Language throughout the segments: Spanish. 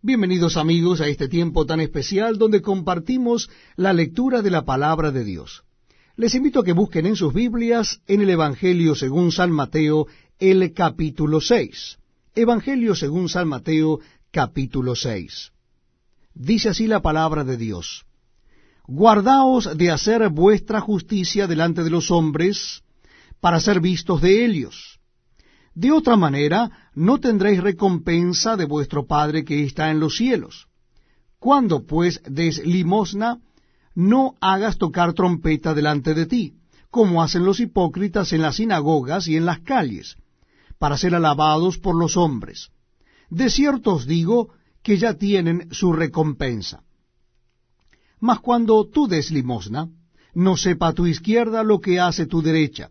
Bienvenidos amigos a este tiempo tan especial donde compartimos la lectura de la palabra de Dios. Les invito a que busquen en sus Biblias en el Evangelio según San Mateo el capítulo 6. Evangelio según San Mateo capítulo 6. Dice así la palabra de Dios. Guardaos de hacer vuestra justicia delante de los hombres para ser vistos de ellos de otra manera, no tendréis recompensa de vuestro Padre que está en los cielos. Cuando pues des limosna, no hagas tocar trompeta delante de ti, como hacen los hipócritas en las sinagogas y en las calles, para ser alabados por los hombres. De cierto os digo que ya tienen su recompensa. Mas cuando tú des limosna, no sepa tu izquierda lo que hace tu derecha,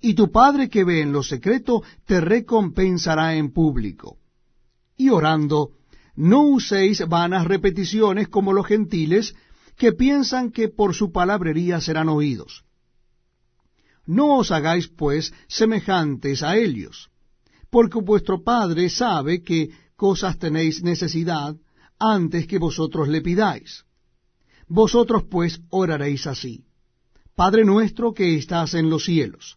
y tu Padre que ve en lo secreto te recompensará en público. Y orando, no uséis vanas repeticiones como los gentiles, que piensan que por su palabrería serán oídos. No os hagáis, pues, semejantes a ellos, porque vuestro Padre sabe que cosas tenéis necesidad antes que vosotros le pidáis. Vosotros, pues, oraréis así. Padre nuestro que estás en los cielos,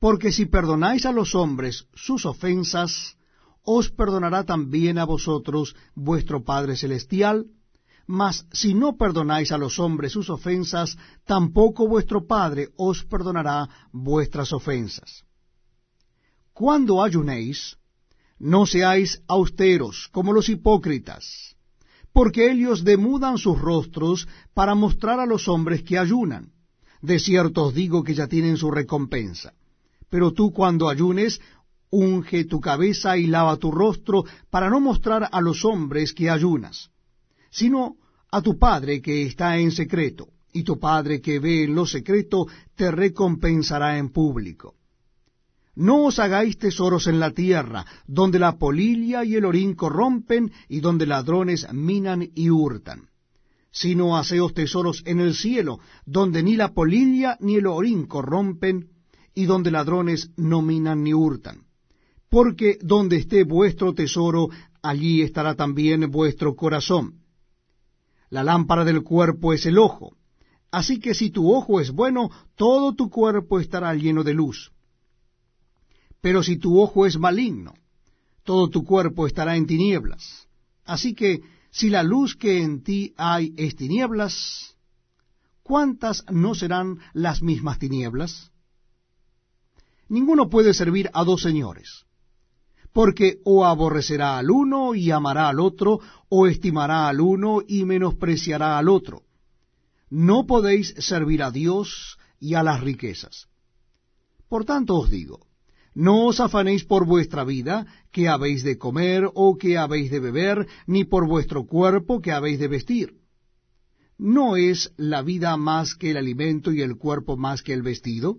Porque si perdonáis a los hombres sus ofensas, os perdonará también a vosotros vuestro Padre Celestial, mas si no perdonáis a los hombres sus ofensas, tampoco vuestro Padre os perdonará vuestras ofensas. Cuando ayunéis, no seáis austeros como los hipócritas, porque ellos demudan sus rostros para mostrar a los hombres que ayunan. De cierto os digo que ya tienen su recompensa. Pero tú cuando ayunes, unge tu cabeza y lava tu rostro para no mostrar a los hombres que ayunas, sino a tu Padre que está en secreto, y tu Padre que ve en lo secreto te recompensará en público. No os hagáis tesoros en la tierra, donde la polilla y el orín corrompen, y donde ladrones minan y hurtan, sino haceos tesoros en el cielo, donde ni la polilla ni el orín corrompen, y donde ladrones no minan ni hurtan. Porque donde esté vuestro tesoro, allí estará también vuestro corazón. La lámpara del cuerpo es el ojo. Así que si tu ojo es bueno, todo tu cuerpo estará lleno de luz. Pero si tu ojo es maligno, todo tu cuerpo estará en tinieblas. Así que si la luz que en ti hay es tinieblas, ¿cuántas no serán las mismas tinieblas? Ninguno puede servir a dos señores, porque o aborrecerá al uno y amará al otro, o estimará al uno y menospreciará al otro. No podéis servir a Dios y a las riquezas. Por tanto os digo, no os afanéis por vuestra vida, que habéis de comer o que habéis de beber, ni por vuestro cuerpo, que habéis de vestir. ¿No es la vida más que el alimento y el cuerpo más que el vestido?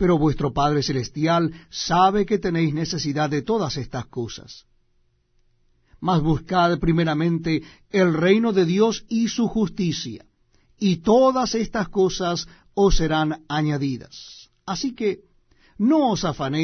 pero vuestro Padre Celestial sabe que tenéis necesidad de todas estas cosas. Mas buscad primeramente el reino de Dios y su justicia, y todas estas cosas os serán añadidas. Así que no os afanéis